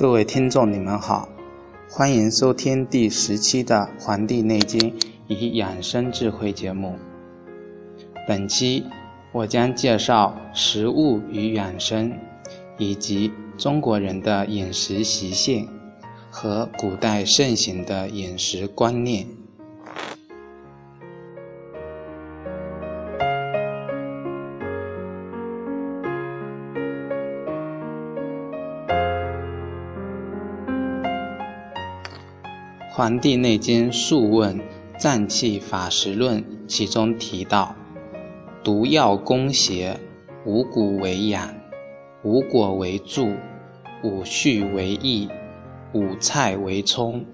各位听众，你们好，欢迎收听第十期的《黄帝内经与养生智慧》节目。本期我将介绍食物与养生，以及中国人的饮食习性和古代盛行的饮食观念。《黄帝内经·素问·脏器法实论》其中提到：“毒药攻邪，五谷为养，五果为助，五畜为益，五菜为充，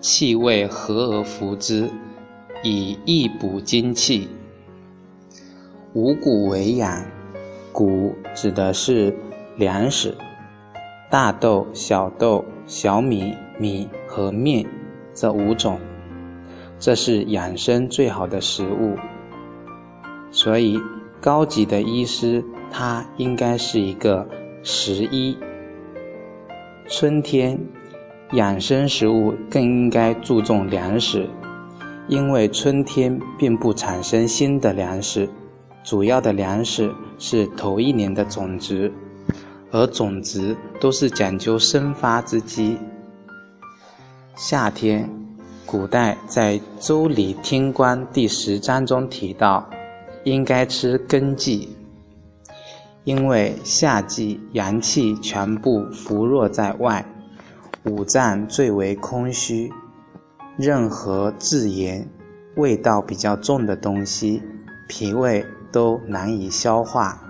气味和而服之，以益补精气。五谷为养，谷指的是粮食，大豆、小豆、小米、米和面。”这五种，这是养生最好的食物。所以，高级的医师他应该是一个食医。春天，养生食物更应该注重粮食，因为春天并不产生新的粮食，主要的粮食是头一年的种子，而种子都是讲究生发之机。夏天，古代在《周礼·听官》第十章中提到，应该吃根茎，因为夏季阳气全部浮弱在外，五脏最为空虚，任何自盐、味道比较重的东西，脾胃都难以消化，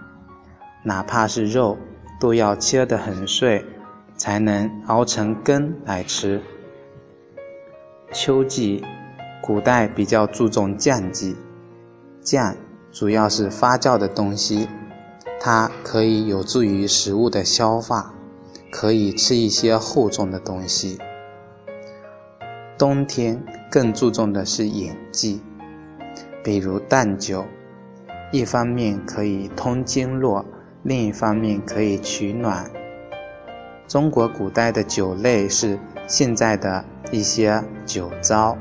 哪怕是肉，都要切得很碎，才能熬成羹来吃。秋季，古代比较注重酱剂，酱主要是发酵的东西，它可以有助于食物的消化，可以吃一些厚重的东西。冬天更注重的是饮剂，比如淡酒，一方面可以通经络，另一方面可以取暖。中国古代的酒类是现在的。一些酒糟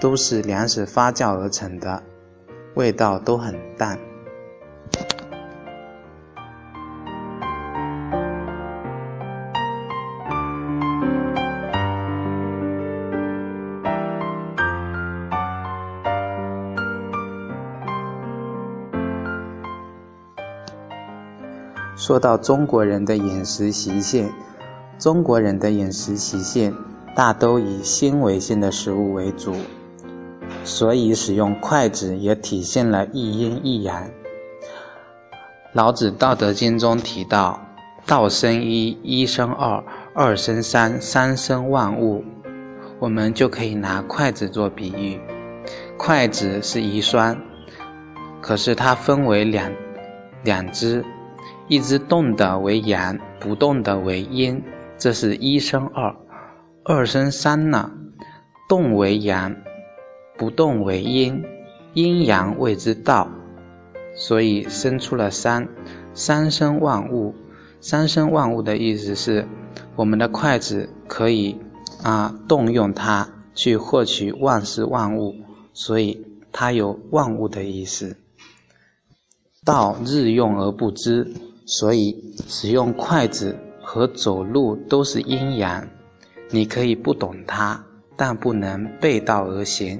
都是粮食发酵而成的，味道都很淡。说到中国人的饮食习性，中国人的饮食习性。大都以纤维性的食物为主，所以使用筷子也体现了一阴一阳。老子《道德经》中提到：“道生一，一生二，二生三，三生万物。”我们就可以拿筷子做比喻，筷子是一双，可是它分为两两只，一只动的为阳，不动的为阴，这是一生二。二生三呢，动为阳，不动为阴，阴阳谓之道，所以生出了三，三生万物。三生万物的意思是，我们的筷子可以啊动用它去获取万事万物，所以它有万物的意思。道日用而不知，所以使用筷子和走路都是阴阳。你可以不懂它，但不能背道而行。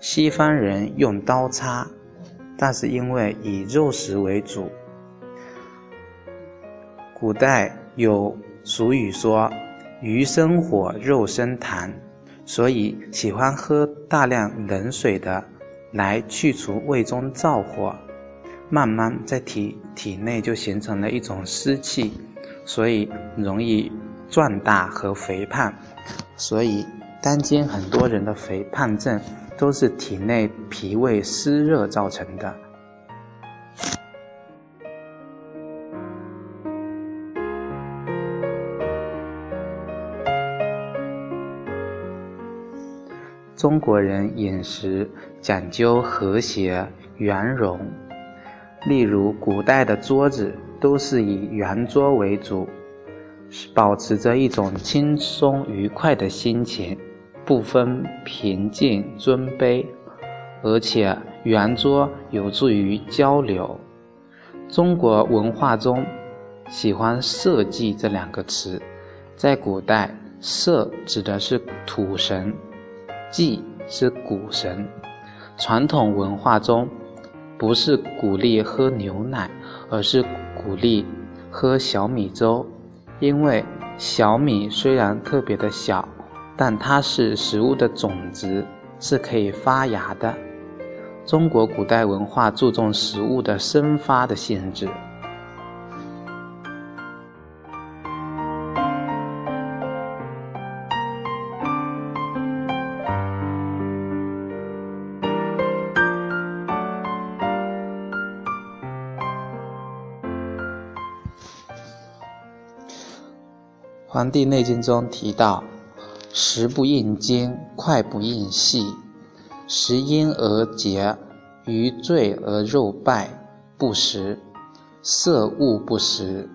西方人用刀叉，但是因为以肉食为主。古代有俗语说“鱼生火，肉生痰”，所以喜欢喝大量冷水的来去除胃中燥火，慢慢在体体内就形成了一种湿气，所以容易。壮大和肥胖，所以当今很多人的肥胖症都是体内脾胃湿热造成的。中国人饮食讲究和谐圆融，例如古代的桌子都是以圆桌为主，保持着一种轻松愉快的心情，不分贫贱尊卑，而且圆桌有助于交流。中国文化中喜欢“社稷”这两个词，在古代，“社”指的是土神。祭是谷神，传统文化中不是鼓励喝牛奶，而是鼓励喝小米粥，因为小米虽然特别的小，但它是食物的种子，是可以发芽的。中国古代文化注重食物的生发的性质。《黄帝内经》中提到：“食不应精，脍不应细，食阴而竭，鱼醉而肉败，不食；色恶不食，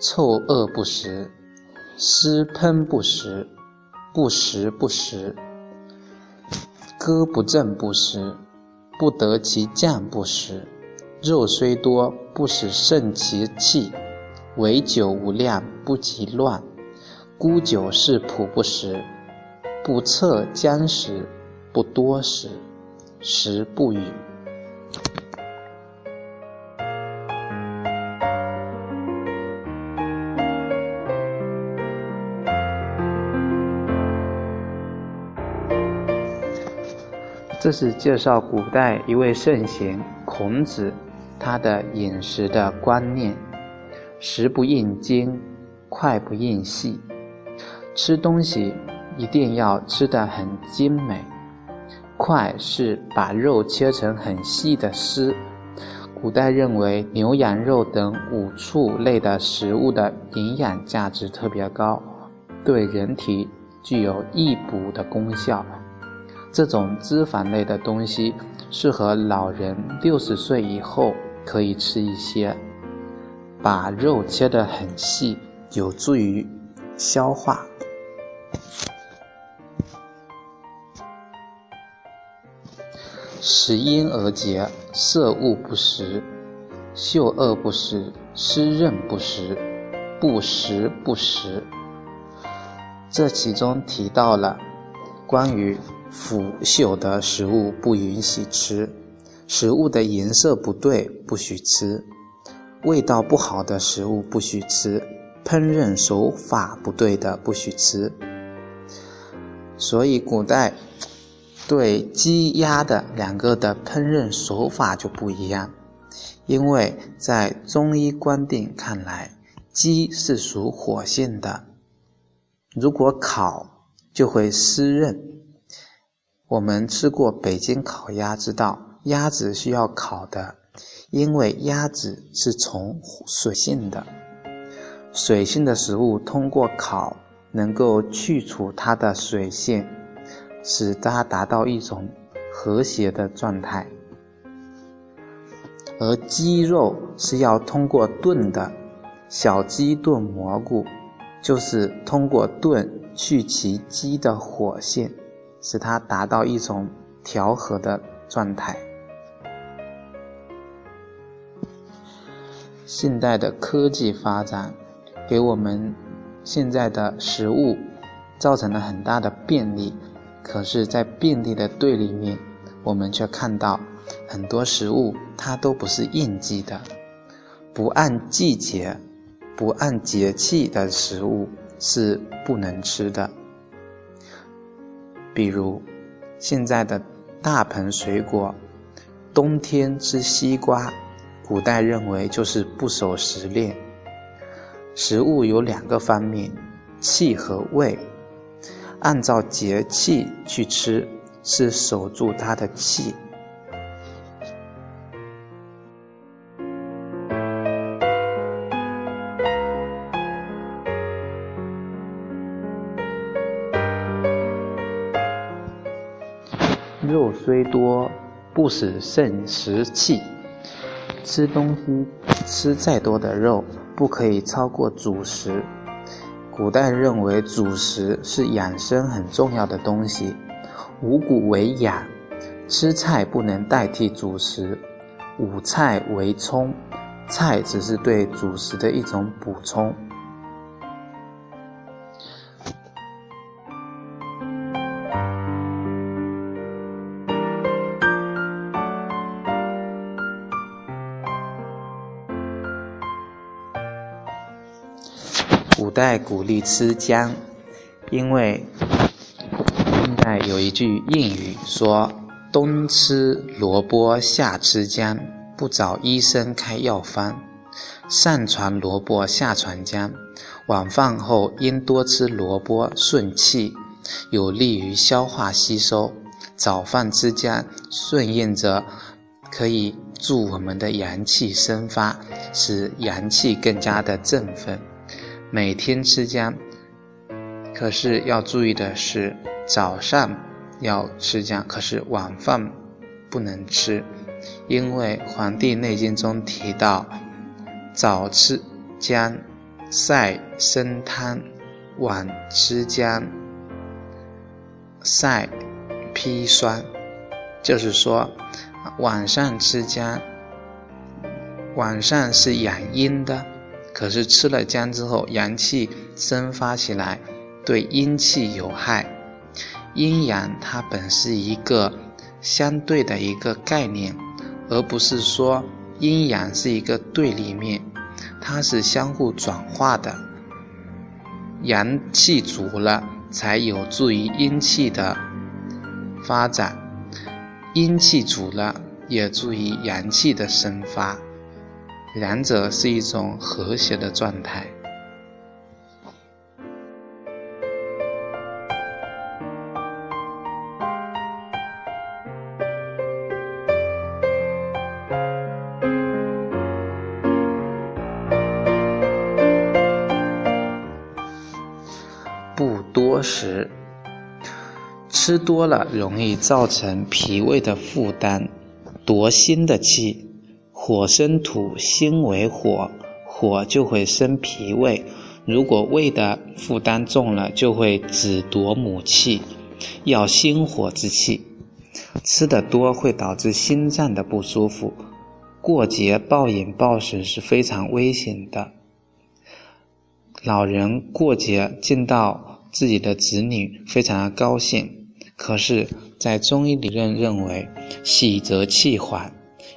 臭恶不食，湿喷不食，不食不食；歌不正不食，不得其降不食。肉虽多，不使胜其气。”唯酒无量，不及乱；沽酒是仆不食，不测将食，不多食，食不语。这是介绍古代一位圣贤孔子他的饮食的观念。食不厌精，快不厌细。吃东西一定要吃得很精美。快是把肉切成很细的丝。古代认为牛羊肉等五畜类的食物的营养价值特别高，对人体具有益补的功效。这种脂肪类的东西适合老人六十岁以后可以吃一些。把肉切得很细，有助于消化。食阴而竭，色恶不食，嗅恶不食，湿润不食，不食不食。这其中提到了关于腐朽的食物不允许吃，食物的颜色不对不许吃。味道不好的食物不许吃，烹饪手法不对的不许吃。所以古代对鸡鸭的两个的烹饪手法就不一样，因为在中医观点看来，鸡是属火性的，如果烤就会湿润。我们吃过北京烤鸭，知道鸭子需要烤的。因为鸭子是从水性的，水性的食物通过烤能够去除它的水性，使它达到一种和谐的状态。而鸡肉是要通过炖的，小鸡炖蘑菇就是通过炖去其鸡的火性，使它达到一种调和的状态。现代的科技发展，给我们现在的食物造成了很大的便利。可是，在便利的对立面，我们却看到很多食物它都不是应季的，不按季节、不按节气的食物是不能吃的。比如，现在的大棚水果，冬天吃西瓜。古代认为就是不守时令。食物有两个方面，气和胃。按照节气去吃，是守住他的气。肉虽多，不使肾食气。吃东西吃再多的肉，不可以超过主食。古代认为主食是养生很重要的东西，五谷为养，吃菜不能代替主食。五菜为充，菜只是对主食的一种补充。在鼓励吃姜，因为现代有一句谚语说：“冬吃萝卜，夏吃姜，不找医生开药方。”上传萝卜，下传姜。晚饭后应多吃萝卜，顺气，有利于消化吸收；早饭吃姜，顺应着可以助我们的阳气生发，使阳气更加的振奋。每天吃姜，可是要注意的是，早上要吃姜，可是晚饭不能吃，因为《黄帝内经》中提到，早吃姜晒生汤，晚吃姜晒砒霜，就是说，晚上吃姜，晚上是养阴的。可是吃了姜之后，阳气生发起来，对阴气有害。阴阳它本是一个相对的一个概念，而不是说阴阳是一个对立面，它是相互转化的。阳气足了，才有助于阴气的发展；阴气足了，也助于阳气的生发。两者是一种和谐的状态。不多食，吃多了容易造成脾胃的负担，夺心的气。火生土，心为火，火就会生脾胃。如果胃的负担重了，就会子夺母气，要心火之气。吃的多会导致心脏的不舒服。过节暴饮暴食是非常危险的。老人过节见到自己的子女，非常的高兴。可是，在中医理论认为，喜则气缓。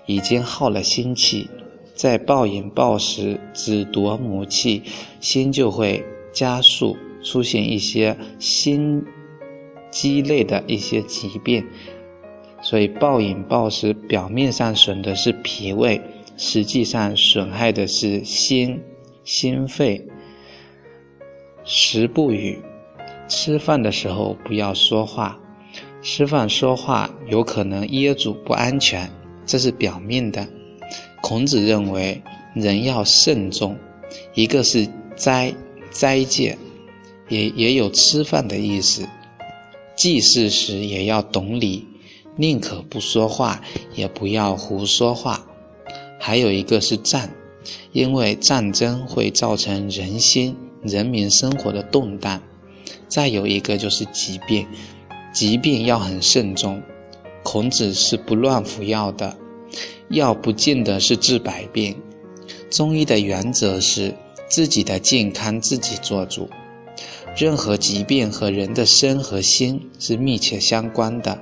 已经耗了心气，再暴饮暴食，只夺母气，心就会加速出现一些心肌类的一些疾病。所以暴饮暴食表面上损的是脾胃，实际上损害的是心、心肺。食不语，吃饭的时候不要说话，吃饭说话有可能噎住，不安全。这是表面的。孔子认为人要慎重，一个是斋斋戒，也也有吃饭的意思。祭祀时也要懂礼，宁可不说话，也不要胡说话。还有一个是战，因为战争会造成人心、人民生活的动荡。再有一个就是疾病，疾病要很慎重。孔子是不乱服药的，药不见得是治百病。中医的原则是自己的健康自己做主。任何疾病和人的身和心是密切相关的。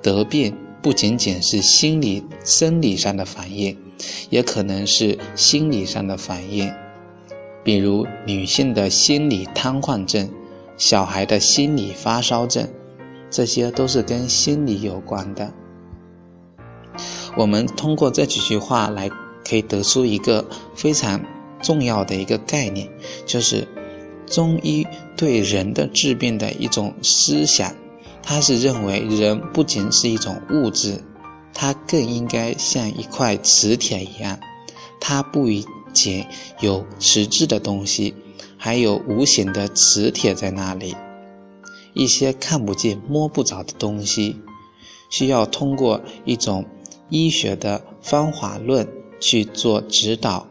得病不仅仅是心理、生理上的反应，也可能是心理上的反应，比如女性的心理瘫痪症，小孩的心理发烧症。这些都是跟心理有关的。我们通过这几句话来，可以得出一个非常重要的一个概念，就是中医对人的治病的一种思想，他是认为人不仅是一种物质，它更应该像一块磁铁一样，它不仅有实质的东西，还有无形的磁铁在那里。一些看不见、摸不着的东西，需要通过一种医学的方法论去做指导，